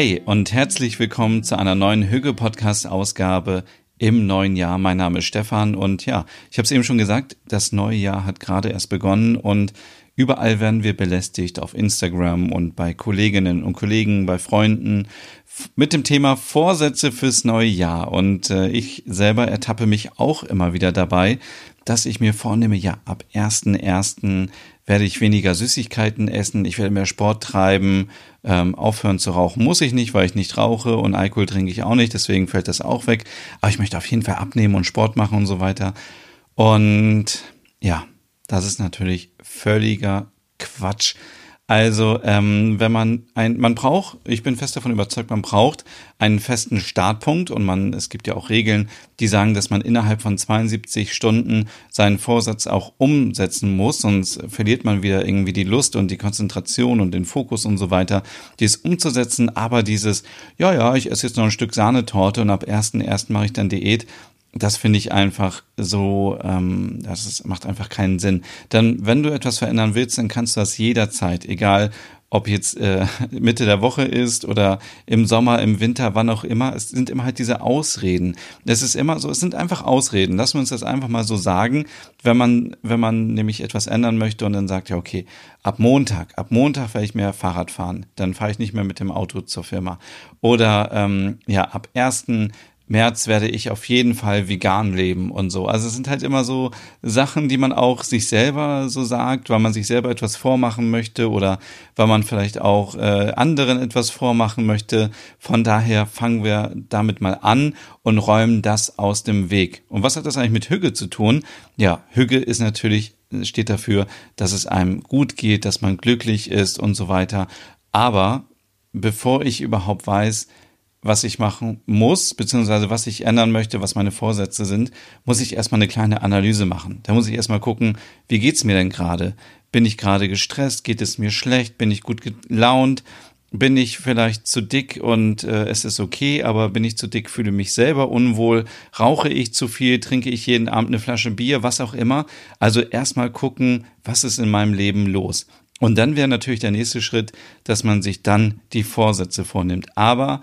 Hey und herzlich willkommen zu einer neuen Hüge Podcast Ausgabe im neuen Jahr. Mein Name ist Stefan und ja, ich habe es eben schon gesagt, das neue Jahr hat gerade erst begonnen und überall werden wir belästigt auf Instagram und bei Kolleginnen und Kollegen, bei Freunden mit dem Thema Vorsätze fürs neue Jahr und äh, ich selber ertappe mich auch immer wieder dabei, dass ich mir vornehme, ja, ab 1.1 werde ich weniger Süßigkeiten essen, ich werde mehr Sport treiben, ähm, aufhören zu rauchen muss ich nicht, weil ich nicht rauche und Alkohol trinke ich auch nicht, deswegen fällt das auch weg. Aber ich möchte auf jeden Fall abnehmen und Sport machen und so weiter. Und ja, das ist natürlich völliger Quatsch. Also, ähm, wenn man ein, man braucht, ich bin fest davon überzeugt, man braucht einen festen Startpunkt und man, es gibt ja auch Regeln, die sagen, dass man innerhalb von 72 Stunden seinen Vorsatz auch umsetzen muss, sonst verliert man wieder irgendwie die Lust und die Konzentration und den Fokus und so weiter, dies umzusetzen. Aber dieses, ja, ja, ich esse jetzt noch ein Stück Sahnetorte und ab 1.1. mache ich dann Diät, das finde ich einfach so, ähm, das ist, macht einfach keinen Sinn. Dann, wenn du etwas verändern willst, dann kannst du das jederzeit, egal ob jetzt äh, Mitte der Woche ist oder im Sommer, im Winter, wann auch immer. Es sind immer halt diese Ausreden. Es ist immer so, es sind einfach Ausreden. Lassen wir uns das einfach mal so sagen, wenn man, wenn man nämlich etwas ändern möchte und dann sagt, ja, okay, ab Montag, ab Montag werde ich mehr Fahrrad fahren. Dann fahre ich nicht mehr mit dem Auto zur Firma. Oder ähm, ja, ab ersten März werde ich auf jeden Fall vegan leben und so. Also es sind halt immer so Sachen, die man auch sich selber so sagt, weil man sich selber etwas vormachen möchte oder weil man vielleicht auch äh, anderen etwas vormachen möchte. Von daher fangen wir damit mal an und räumen das aus dem Weg. Und was hat das eigentlich mit Hüge zu tun? Ja, Hüge ist natürlich steht dafür, dass es einem gut geht, dass man glücklich ist und so weiter. Aber bevor ich überhaupt weiß, was ich machen muss, beziehungsweise was ich ändern möchte, was meine Vorsätze sind, muss ich erstmal eine kleine Analyse machen. Da muss ich erstmal gucken, wie geht's mir denn gerade? Bin ich gerade gestresst? Geht es mir schlecht? Bin ich gut gelaunt? Bin ich vielleicht zu dick und äh, es ist okay, aber bin ich zu dick, fühle mich selber unwohl, rauche ich zu viel, trinke ich jeden Abend eine Flasche Bier, was auch immer. Also erstmal gucken, was ist in meinem Leben los. Und dann wäre natürlich der nächste Schritt, dass man sich dann die Vorsätze vornimmt. Aber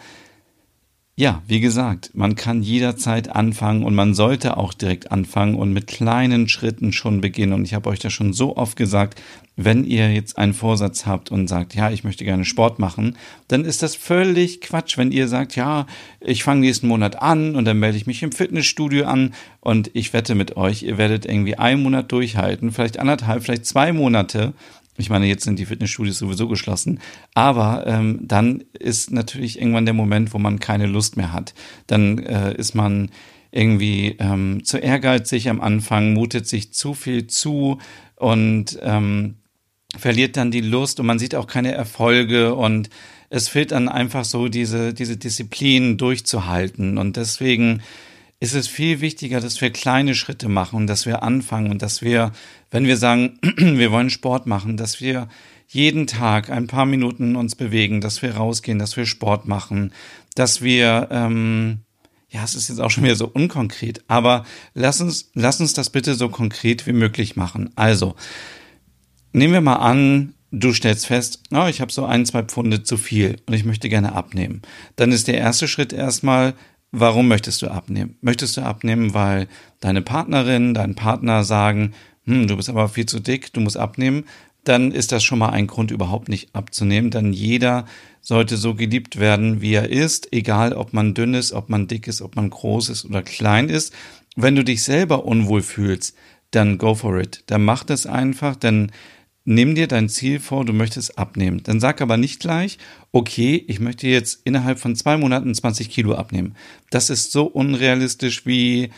ja, wie gesagt, man kann jederzeit anfangen und man sollte auch direkt anfangen und mit kleinen Schritten schon beginnen. Und ich habe euch das schon so oft gesagt, wenn ihr jetzt einen Vorsatz habt und sagt, ja, ich möchte gerne Sport machen, dann ist das völlig Quatsch, wenn ihr sagt, ja, ich fange nächsten Monat an und dann melde ich mich im Fitnessstudio an und ich wette mit euch, ihr werdet irgendwie einen Monat durchhalten, vielleicht anderthalb, vielleicht zwei Monate ich meine, jetzt sind die Fitnessstudios sowieso geschlossen. Aber ähm, dann ist natürlich irgendwann der Moment, wo man keine Lust mehr hat. Dann äh, ist man irgendwie ähm, zu ehrgeizig am Anfang, mutet sich zu viel zu und ähm, verliert dann die Lust und man sieht auch keine Erfolge und es fehlt dann einfach so diese, diese Disziplin durchzuhalten. Und deswegen ist es viel wichtiger, dass wir kleine Schritte machen und dass wir anfangen und dass wir, wenn wir sagen, wir wollen Sport machen, dass wir jeden Tag ein paar Minuten uns bewegen, dass wir rausgehen, dass wir Sport machen, dass wir, ähm, ja, es ist jetzt auch schon wieder so unkonkret, aber lass uns, lass uns das bitte so konkret wie möglich machen. Also, nehmen wir mal an, du stellst fest, oh, ich habe so ein, zwei Pfunde zu viel und ich möchte gerne abnehmen. Dann ist der erste Schritt erstmal, Warum möchtest du abnehmen? Möchtest du abnehmen, weil deine Partnerin, dein Partner sagen, hm, du bist aber viel zu dick, du musst abnehmen? Dann ist das schon mal ein Grund, überhaupt nicht abzunehmen, denn jeder sollte so geliebt werden, wie er ist, egal ob man dünn ist, ob man dick ist, ob man groß ist oder klein ist. Wenn du dich selber unwohl fühlst, dann go for it. Dann mach das einfach, dann nimm dir dein Ziel vor, du möchtest abnehmen. Dann sag aber nicht gleich, okay, ich möchte jetzt innerhalb von zwei Monaten 20 Kilo abnehmen. Das ist so unrealistisch wie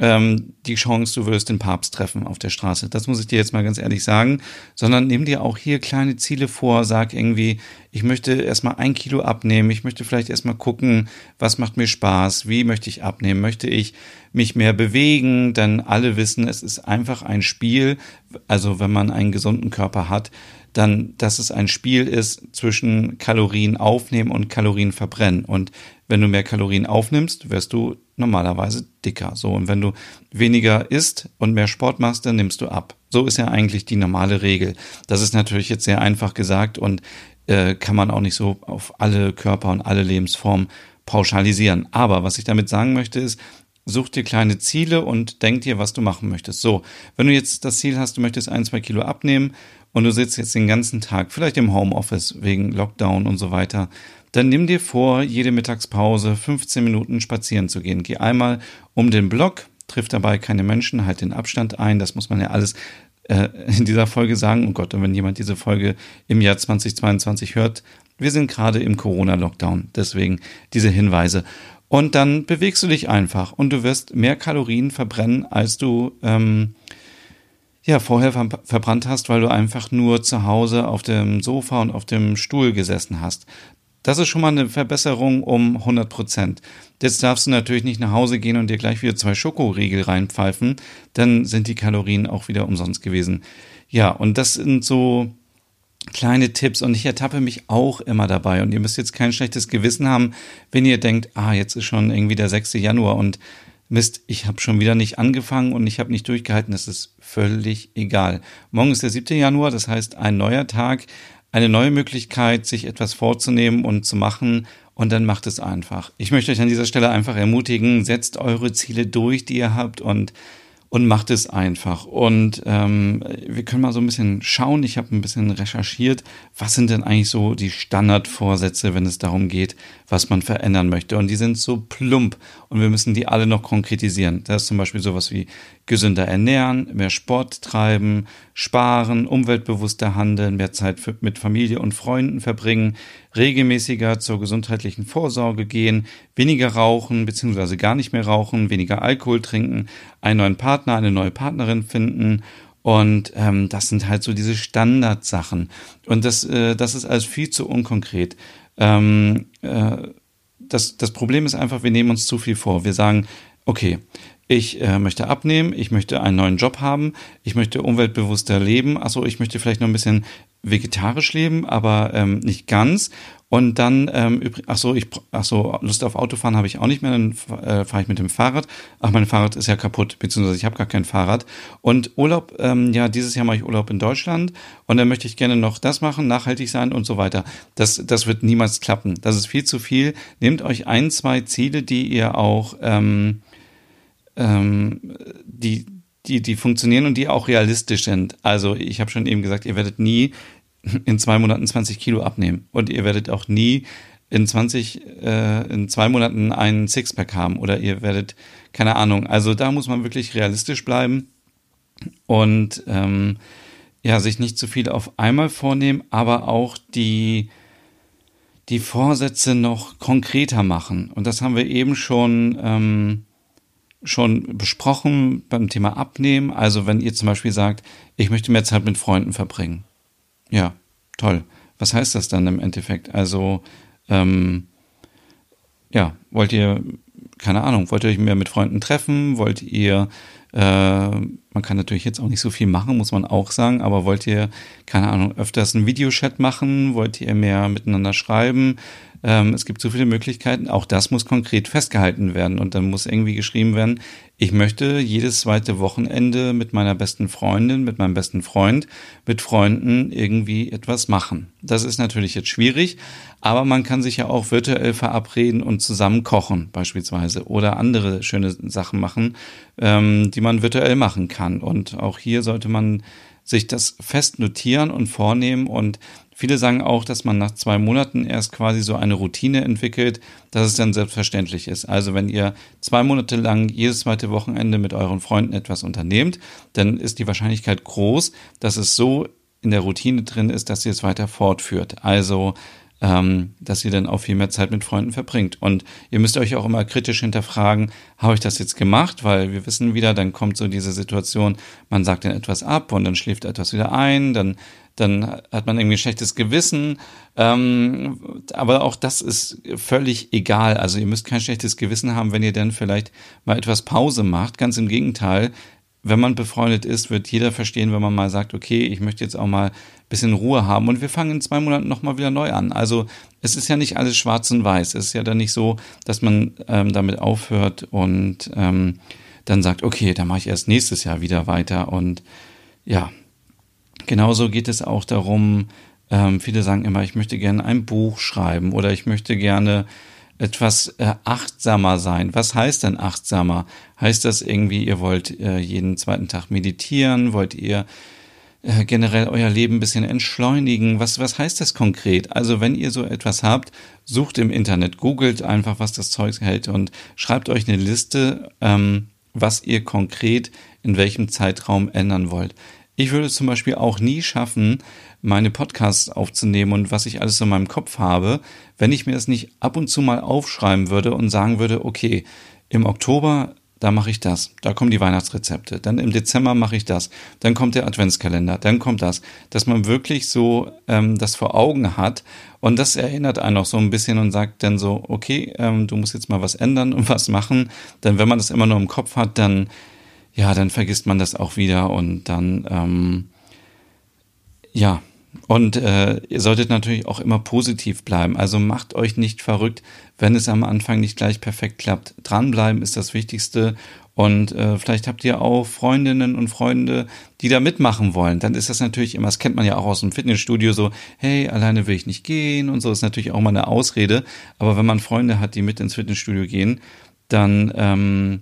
ähm, die Chance, du würdest den Papst treffen auf der Straße. Das muss ich dir jetzt mal ganz ehrlich sagen. Sondern nimm dir auch hier kleine Ziele vor. Sag irgendwie, ich möchte erstmal ein Kilo abnehmen. Ich möchte vielleicht erstmal gucken, was macht mir Spaß? Wie möchte ich abnehmen? Möchte ich mich mehr bewegen? Denn alle wissen, es ist einfach ein Spiel. Also wenn man einen gesunden Körper hat, dann, dass es ein Spiel ist zwischen Kalorien aufnehmen und Kalorien verbrennen. Und wenn du mehr Kalorien aufnimmst, wirst du normalerweise dicker. So, und wenn du weniger isst und mehr Sport machst, dann nimmst du ab. So ist ja eigentlich die normale Regel. Das ist natürlich jetzt sehr einfach gesagt und äh, kann man auch nicht so auf alle Körper und alle Lebensformen pauschalisieren. Aber was ich damit sagen möchte ist, such dir kleine Ziele und denk dir, was du machen möchtest. So, wenn du jetzt das Ziel hast, du möchtest ein, zwei Kilo abnehmen und du sitzt jetzt den ganzen Tag, vielleicht im Homeoffice wegen Lockdown und so weiter, dann nimm dir vor, jede Mittagspause 15 Minuten spazieren zu gehen. Geh einmal um den Block, triff dabei keine Menschen, halt den Abstand ein. Das muss man ja alles äh, in dieser Folge sagen. Oh Gott, und wenn jemand diese Folge im Jahr 2022 hört, wir sind gerade im Corona-Lockdown. Deswegen diese Hinweise. Und dann bewegst du dich einfach und du wirst mehr Kalorien verbrennen, als du ähm, ja vorher ver verbrannt hast, weil du einfach nur zu Hause auf dem Sofa und auf dem Stuhl gesessen hast. Das ist schon mal eine Verbesserung um 100 Prozent. Jetzt darfst du natürlich nicht nach Hause gehen und dir gleich wieder zwei Schokoriegel reinpfeifen, dann sind die Kalorien auch wieder umsonst gewesen. Ja, und das sind so kleine Tipps und ich ertappe mich auch immer dabei und ihr müsst jetzt kein schlechtes Gewissen haben, wenn ihr denkt, ah, jetzt ist schon irgendwie der 6. Januar und Mist, ich habe schon wieder nicht angefangen und ich habe nicht durchgehalten, das ist völlig egal. Morgen ist der 7. Januar, das heißt ein neuer Tag, eine neue Möglichkeit, sich etwas vorzunehmen und zu machen und dann macht es einfach. Ich möchte euch an dieser Stelle einfach ermutigen, setzt eure Ziele durch, die ihr habt und und macht es einfach. Und ähm, wir können mal so ein bisschen schauen. Ich habe ein bisschen recherchiert, was sind denn eigentlich so die Standardvorsätze, wenn es darum geht, was man verändern möchte. Und die sind so plump und wir müssen die alle noch konkretisieren. Da ist zum Beispiel sowas wie gesünder ernähren, mehr Sport treiben, sparen, umweltbewusster handeln, mehr Zeit für, mit Familie und Freunden verbringen, regelmäßiger zur gesundheitlichen Vorsorge gehen, weniger rauchen bzw. gar nicht mehr rauchen, weniger Alkohol trinken, einen neuen Partner, eine neue Partnerin finden und ähm, das sind halt so diese Standardsachen. Und das, äh, das ist alles viel zu unkonkret. Ähm, äh, das, das Problem ist einfach, wir nehmen uns zu viel vor. Wir sagen, okay, ich äh, möchte abnehmen, ich möchte einen neuen Job haben, ich möchte umweltbewusster leben, achso, ich möchte vielleicht noch ein bisschen vegetarisch leben, aber ähm, nicht ganz. Und dann, ähm, ach so, ich, ach so, Lust auf Autofahren habe ich auch nicht mehr, dann äh, fahre ich mit dem Fahrrad. Ach, mein Fahrrad ist ja kaputt, beziehungsweise ich habe gar kein Fahrrad. Und Urlaub, ähm, ja, dieses Jahr mache ich Urlaub in Deutschland und dann möchte ich gerne noch das machen, nachhaltig sein und so weiter. Das, das wird niemals klappen. Das ist viel zu viel. Nehmt euch ein, zwei Ziele, die ihr auch, ähm, ähm, die, die, die funktionieren und die auch realistisch sind. Also ich habe schon eben gesagt, ihr werdet nie in zwei Monaten 20 Kilo abnehmen und ihr werdet auch nie in 20, äh, in zwei Monaten einen Sixpack haben oder ihr werdet, keine Ahnung. Also da muss man wirklich realistisch bleiben und ähm, ja, sich nicht zu viel auf einmal vornehmen, aber auch die, die Vorsätze noch konkreter machen. Und das haben wir eben schon ähm, schon besprochen beim Thema Abnehmen. Also wenn ihr zum Beispiel sagt, ich möchte mehr Zeit mit Freunden verbringen. Ja, toll. Was heißt das dann im Endeffekt? Also, ähm, ja, wollt ihr, keine Ahnung, wollt ihr euch mehr mit Freunden treffen? Wollt ihr, äh, man kann natürlich jetzt auch nicht so viel machen, muss man auch sagen, aber wollt ihr, keine Ahnung, öfters einen Videochat machen? Wollt ihr mehr miteinander schreiben? Ähm, es gibt so viele Möglichkeiten. Auch das muss konkret festgehalten werden und dann muss irgendwie geschrieben werden, ich möchte jedes zweite Wochenende mit meiner besten Freundin, mit meinem besten Freund, mit Freunden irgendwie etwas machen. Das ist natürlich jetzt schwierig, aber man kann sich ja auch virtuell verabreden und zusammen kochen beispielsweise oder andere schöne Sachen machen, ähm, die man virtuell machen kann. Und auch hier sollte man sich das fest notieren und vornehmen und Viele sagen auch, dass man nach zwei Monaten erst quasi so eine Routine entwickelt, dass es dann selbstverständlich ist. Also wenn ihr zwei Monate lang jedes zweite Wochenende mit euren Freunden etwas unternehmt, dann ist die Wahrscheinlichkeit groß, dass es so in der Routine drin ist, dass ihr es weiter fortführt. Also ähm, dass ihr dann auch viel mehr Zeit mit Freunden verbringt. Und ihr müsst euch auch immer kritisch hinterfragen, habe ich das jetzt gemacht? Weil wir wissen wieder, dann kommt so diese Situation, man sagt dann etwas ab und dann schläft etwas wieder ein, dann dann hat man irgendwie ein schlechtes Gewissen. Ähm, aber auch das ist völlig egal. Also ihr müsst kein schlechtes Gewissen haben, wenn ihr dann vielleicht mal etwas Pause macht. Ganz im Gegenteil wenn man befreundet ist, wird jeder verstehen, wenn man mal sagt, okay, ich möchte jetzt auch mal ein bisschen Ruhe haben und wir fangen in zwei Monaten nochmal wieder neu an. Also es ist ja nicht alles schwarz und weiß. Es ist ja dann nicht so, dass man ähm, damit aufhört und ähm, dann sagt, okay, dann mache ich erst nächstes Jahr wieder weiter. Und ja, genauso geht es auch darum, ähm, viele sagen immer, ich möchte gerne ein Buch schreiben oder ich möchte gerne etwas äh, achtsamer sein. Was heißt denn achtsamer? Heißt das irgendwie, ihr wollt äh, jeden zweiten Tag meditieren? Wollt ihr äh, generell euer Leben ein bisschen entschleunigen? Was, was heißt das konkret? Also wenn ihr so etwas habt, sucht im Internet, googelt einfach, was das Zeug hält und schreibt euch eine Liste, ähm, was ihr konkret in welchem Zeitraum ändern wollt. Ich würde zum Beispiel auch nie schaffen, meine Podcasts aufzunehmen und was ich alles in meinem Kopf habe, wenn ich mir das nicht ab und zu mal aufschreiben würde und sagen würde, okay, im Oktober, da mache ich das, da kommen die Weihnachtsrezepte, dann im Dezember mache ich das, dann kommt der Adventskalender, dann kommt das, dass man wirklich so ähm, das vor Augen hat und das erinnert einen auch so ein bisschen und sagt dann so, okay, ähm, du musst jetzt mal was ändern und was machen, denn wenn man das immer nur im Kopf hat, dann ja, dann vergisst man das auch wieder und dann ähm, ja, und äh, ihr solltet natürlich auch immer positiv bleiben. Also macht euch nicht verrückt, wenn es am Anfang nicht gleich perfekt klappt. Dranbleiben ist das Wichtigste. Und äh, vielleicht habt ihr auch Freundinnen und Freunde, die da mitmachen wollen. Dann ist das natürlich immer, das kennt man ja auch aus dem Fitnessstudio, so, hey, alleine will ich nicht gehen und so ist natürlich auch mal eine Ausrede. Aber wenn man Freunde hat, die mit ins Fitnessstudio gehen, dann ähm,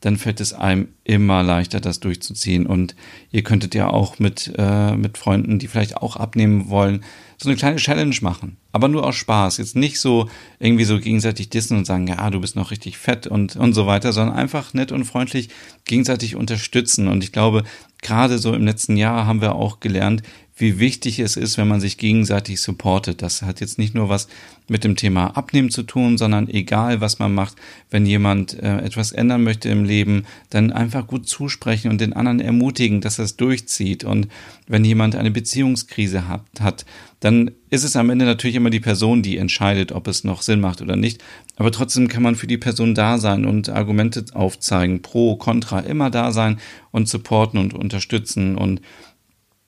dann fällt es einem immer leichter, das durchzuziehen. Und ihr könntet ja auch mit, äh, mit Freunden, die vielleicht auch abnehmen wollen, so eine kleine Challenge machen. Aber nur aus Spaß. Jetzt nicht so irgendwie so gegenseitig dissen und sagen, ja, du bist noch richtig fett und, und so weiter, sondern einfach nett und freundlich gegenseitig unterstützen. Und ich glaube, gerade so im letzten Jahr haben wir auch gelernt, wie wichtig es ist, wenn man sich gegenseitig supportet. Das hat jetzt nicht nur was mit dem Thema Abnehmen zu tun, sondern egal, was man macht, wenn jemand äh, etwas ändern möchte im Leben, dann einfach gut zusprechen und den anderen ermutigen, dass er es durchzieht. Und wenn jemand eine Beziehungskrise hat, hat, dann ist es am Ende natürlich immer die Person, die entscheidet, ob es noch Sinn macht oder nicht. Aber trotzdem kann man für die Person da sein und Argumente aufzeigen, pro, contra, immer da sein und supporten und unterstützen und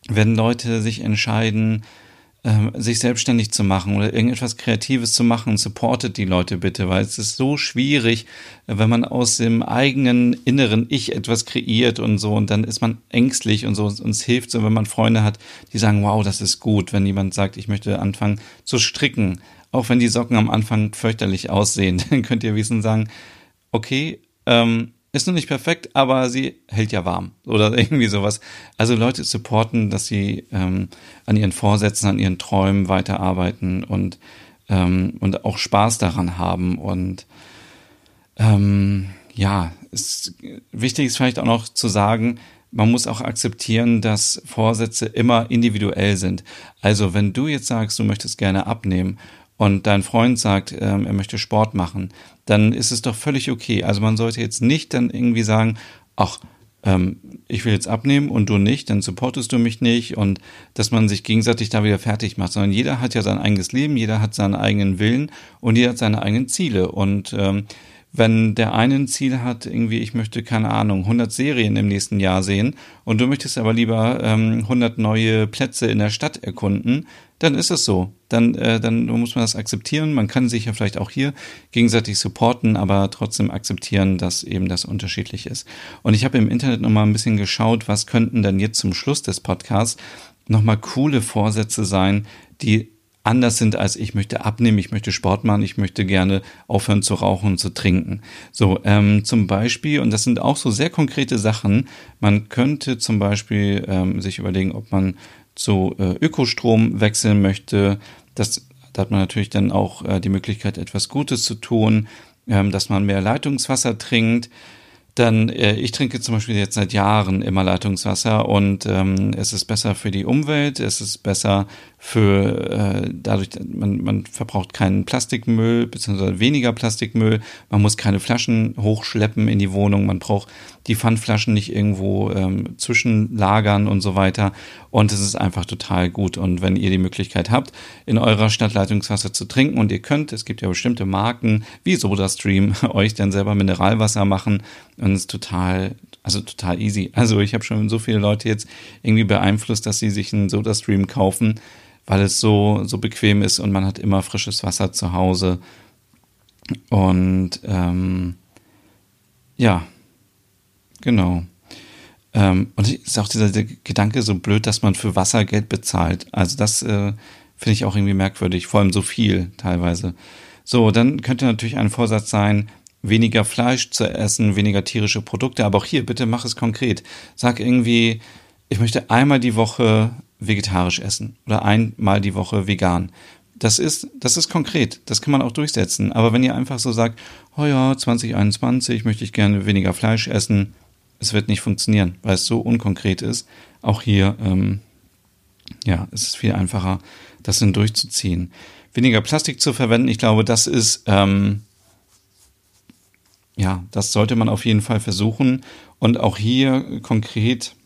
wenn Leute sich entscheiden, ähm, sich selbstständig zu machen oder irgendetwas Kreatives zu machen, supportet die Leute bitte, weil es ist so schwierig, wenn man aus dem eigenen inneren Ich etwas kreiert und so und dann ist man ängstlich und so. Uns hilft so, wenn man Freunde hat, die sagen, wow, das ist gut. Wenn jemand sagt, ich möchte anfangen zu stricken, auch wenn die Socken am Anfang fürchterlich aussehen, dann könnt ihr wissen sagen, okay, ähm, ist noch nicht perfekt, aber sie hält ja warm oder irgendwie sowas. Also Leute supporten, dass sie ähm, an ihren Vorsätzen, an ihren Träumen weiterarbeiten und, ähm, und auch Spaß daran haben. Und ähm, ja, ist, wichtig ist vielleicht auch noch zu sagen, man muss auch akzeptieren, dass Vorsätze immer individuell sind. Also wenn du jetzt sagst, du möchtest gerne abnehmen und dein Freund sagt, ähm, er möchte Sport machen, dann ist es doch völlig okay. Also man sollte jetzt nicht dann irgendwie sagen, ach, ähm, ich will jetzt abnehmen und du nicht, dann supportest du mich nicht und dass man sich gegenseitig da wieder fertig macht, sondern jeder hat ja sein eigenes Leben, jeder hat seinen eigenen Willen und jeder hat seine eigenen Ziele und ähm, wenn der eine ein Ziel hat, irgendwie, ich möchte, keine Ahnung, 100 Serien im nächsten Jahr sehen und du möchtest aber lieber ähm, 100 neue Plätze in der Stadt erkunden, dann ist es so. Dann, äh, dann muss man das akzeptieren. Man kann sich ja vielleicht auch hier gegenseitig supporten, aber trotzdem akzeptieren, dass eben das unterschiedlich ist. Und ich habe im Internet nochmal ein bisschen geschaut, was könnten denn jetzt zum Schluss des Podcasts nochmal coole Vorsätze sein, die anders sind als ich möchte abnehmen, ich möchte Sport machen, ich möchte gerne aufhören zu rauchen und zu trinken. So, ähm, zum Beispiel, und das sind auch so sehr konkrete Sachen, man könnte zum Beispiel ähm, sich überlegen, ob man zu äh, Ökostrom wechseln möchte. Das, da hat man natürlich dann auch äh, die Möglichkeit, etwas Gutes zu tun, ähm, dass man mehr Leitungswasser trinkt dann äh, ich trinke zum Beispiel jetzt seit Jahren immer Leitungswasser und ähm, es ist besser für die Umwelt, es ist besser für äh, dadurch, man, man verbraucht keinen Plastikmüll, beziehungsweise weniger Plastikmüll, man muss keine Flaschen hochschleppen in die Wohnung, man braucht die Pfandflaschen nicht irgendwo ähm, zwischenlagern und so weiter. Und es ist einfach total gut. Und wenn ihr die Möglichkeit habt, in eurer Stadt Leitungswasser zu trinken und ihr könnt, es gibt ja bestimmte Marken wie SodaStream, euch dann selber Mineralwasser machen und es ist total, also total easy. Also ich habe schon so viele Leute jetzt irgendwie beeinflusst, dass sie sich einen SodaStream kaufen weil es so, so bequem ist und man hat immer frisches Wasser zu Hause. Und ähm, ja, genau. Ähm, und ist auch dieser Gedanke so blöd, dass man für Wasser Geld bezahlt. Also das äh, finde ich auch irgendwie merkwürdig, vor allem so viel teilweise. So, dann könnte natürlich ein Vorsatz sein, weniger Fleisch zu essen, weniger tierische Produkte. Aber auch hier, bitte mach es konkret. Sag irgendwie, ich möchte einmal die Woche vegetarisch essen oder einmal die Woche vegan. Das ist, das ist konkret, das kann man auch durchsetzen. Aber wenn ihr einfach so sagt, oh ja, 2021 möchte ich gerne weniger Fleisch essen, es wird nicht funktionieren, weil es so unkonkret ist. Auch hier, ähm, ja, es viel einfacher, das dann durchzuziehen. Weniger Plastik zu verwenden, ich glaube, das ist, ähm, ja, das sollte man auf jeden Fall versuchen. Und auch hier konkret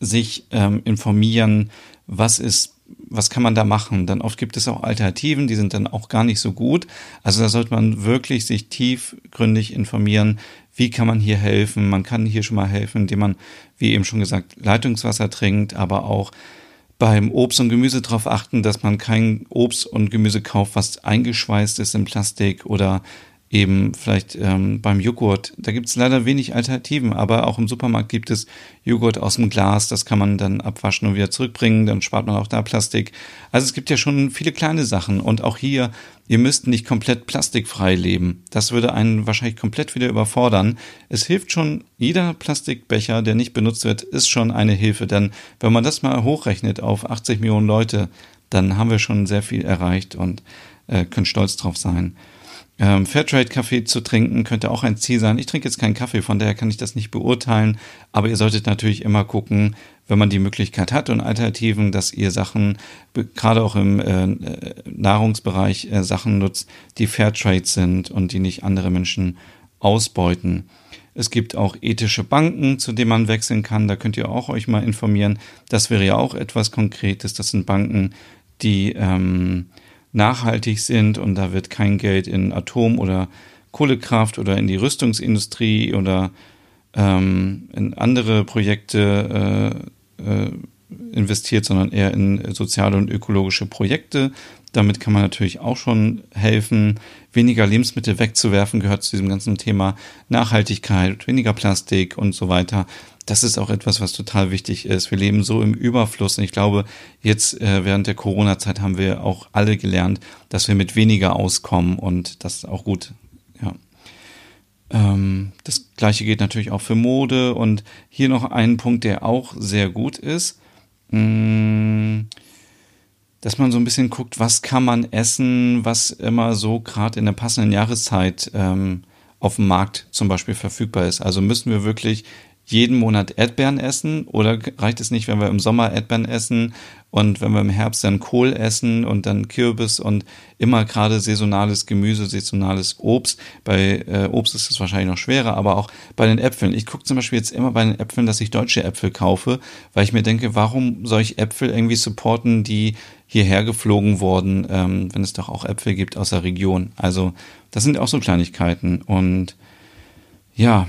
sich ähm, informieren, was ist, was kann man da machen. Dann oft gibt es auch Alternativen, die sind dann auch gar nicht so gut. Also da sollte man wirklich sich tiefgründig informieren, wie kann man hier helfen. Man kann hier schon mal helfen, indem man, wie eben schon gesagt, Leitungswasser trinkt, aber auch beim Obst und Gemüse darauf achten, dass man kein Obst und Gemüse kauft, was eingeschweißt ist in Plastik oder eben vielleicht ähm, beim Joghurt. Da gibt es leider wenig Alternativen, aber auch im Supermarkt gibt es Joghurt aus dem Glas, das kann man dann abwaschen und wieder zurückbringen, dann spart man auch da Plastik. Also es gibt ja schon viele kleine Sachen und auch hier, ihr müsst nicht komplett plastikfrei leben. Das würde einen wahrscheinlich komplett wieder überfordern. Es hilft schon, jeder Plastikbecher, der nicht benutzt wird, ist schon eine Hilfe, denn wenn man das mal hochrechnet auf 80 Millionen Leute, dann haben wir schon sehr viel erreicht und äh, können stolz drauf sein. Ähm, Fairtrade-Kaffee zu trinken könnte auch ein Ziel sein. Ich trinke jetzt keinen Kaffee, von daher kann ich das nicht beurteilen. Aber ihr solltet natürlich immer gucken, wenn man die Möglichkeit hat und Alternativen, dass ihr Sachen, gerade auch im äh, Nahrungsbereich, äh, Sachen nutzt, die Fairtrade sind und die nicht andere Menschen ausbeuten. Es gibt auch ethische Banken, zu denen man wechseln kann. Da könnt ihr auch euch mal informieren. Das wäre ja auch etwas Konkretes. Das sind Banken, die ähm, nachhaltig sind und da wird kein Geld in Atom- oder Kohlekraft oder in die Rüstungsindustrie oder ähm, in andere Projekte äh, äh, investiert, sondern eher in soziale und ökologische Projekte. Damit kann man natürlich auch schon helfen. Weniger Lebensmittel wegzuwerfen gehört zu diesem ganzen Thema Nachhaltigkeit, weniger Plastik und so weiter das ist auch etwas, was total wichtig ist. Wir leben so im Überfluss und ich glaube, jetzt äh, während der Corona-Zeit haben wir auch alle gelernt, dass wir mit weniger auskommen und das ist auch gut. Ja. Ähm, das gleiche geht natürlich auch für Mode und hier noch ein Punkt, der auch sehr gut ist. Mh, mm, dass man so ein bisschen guckt, was kann man essen, was immer so gerade in der passenden Jahreszeit ähm, auf dem Markt zum Beispiel verfügbar ist. Also müssen wir wirklich jeden Monat Erdbeeren essen oder reicht es nicht, wenn wir im Sommer Erdbeeren essen und wenn wir im Herbst dann Kohl essen und dann Kürbis und immer gerade saisonales Gemüse, saisonales Obst. Bei äh, Obst ist es wahrscheinlich noch schwerer, aber auch bei den Äpfeln. Ich gucke zum Beispiel jetzt immer bei den Äpfeln, dass ich deutsche Äpfel kaufe, weil ich mir denke, warum soll ich Äpfel irgendwie supporten, die hierher geflogen wurden, ähm, wenn es doch auch Äpfel gibt aus der Region. Also das sind auch so Kleinigkeiten und ja,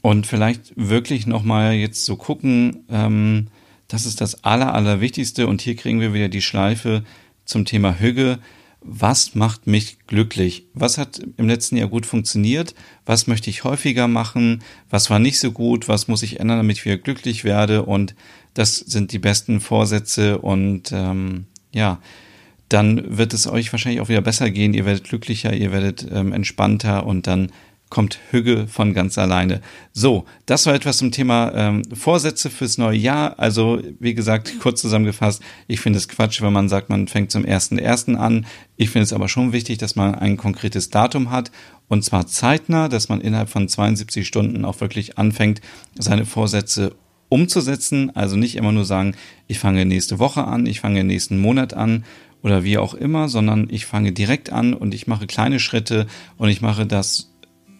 und vielleicht wirklich nochmal jetzt so gucken, ähm, das ist das Aller, Allerwichtigste. Und hier kriegen wir wieder die Schleife zum Thema Hüge. Was macht mich glücklich? Was hat im letzten Jahr gut funktioniert? Was möchte ich häufiger machen? Was war nicht so gut? Was muss ich ändern, damit ich wieder glücklich werde? Und das sind die besten Vorsätze. Und ähm, ja, dann wird es euch wahrscheinlich auch wieder besser gehen. Ihr werdet glücklicher, ihr werdet ähm, entspannter und dann kommt Hügge von ganz alleine. So, das war etwas zum Thema ähm, Vorsätze fürs neue Jahr. Also, wie gesagt, kurz zusammengefasst, ich finde es Quatsch, wenn man sagt, man fängt zum 1.1. an. Ich finde es aber schon wichtig, dass man ein konkretes Datum hat und zwar zeitnah, dass man innerhalb von 72 Stunden auch wirklich anfängt, seine Vorsätze umzusetzen. Also nicht immer nur sagen, ich fange nächste Woche an, ich fange nächsten Monat an oder wie auch immer, sondern ich fange direkt an und ich mache kleine Schritte und ich mache das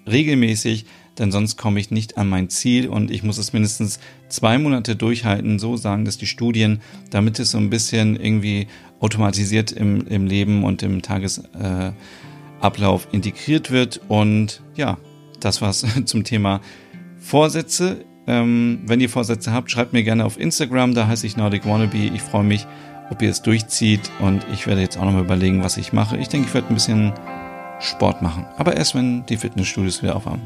regelmäßig, denn sonst komme ich nicht an mein Ziel und ich muss es mindestens zwei Monate durchhalten, so sagen das die Studien, damit es so ein bisschen irgendwie automatisiert im, im Leben und im Tagesablauf äh, integriert wird. Und ja, das war's zum Thema Vorsätze. Ähm, wenn ihr Vorsätze habt, schreibt mir gerne auf Instagram, da heiße ich Nordic Wannabe. Ich freue mich, ob ihr es durchzieht und ich werde jetzt auch nochmal überlegen, was ich mache. Ich denke, ich werde ein bisschen Sport machen, aber erst wenn die Fitnessstudios wieder aufhaben.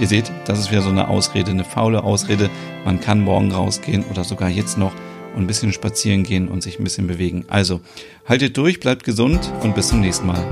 Ihr seht, das ist wieder so eine Ausrede, eine faule Ausrede. Man kann morgen rausgehen oder sogar jetzt noch und ein bisschen spazieren gehen und sich ein bisschen bewegen. Also haltet durch, bleibt gesund und bis zum nächsten Mal.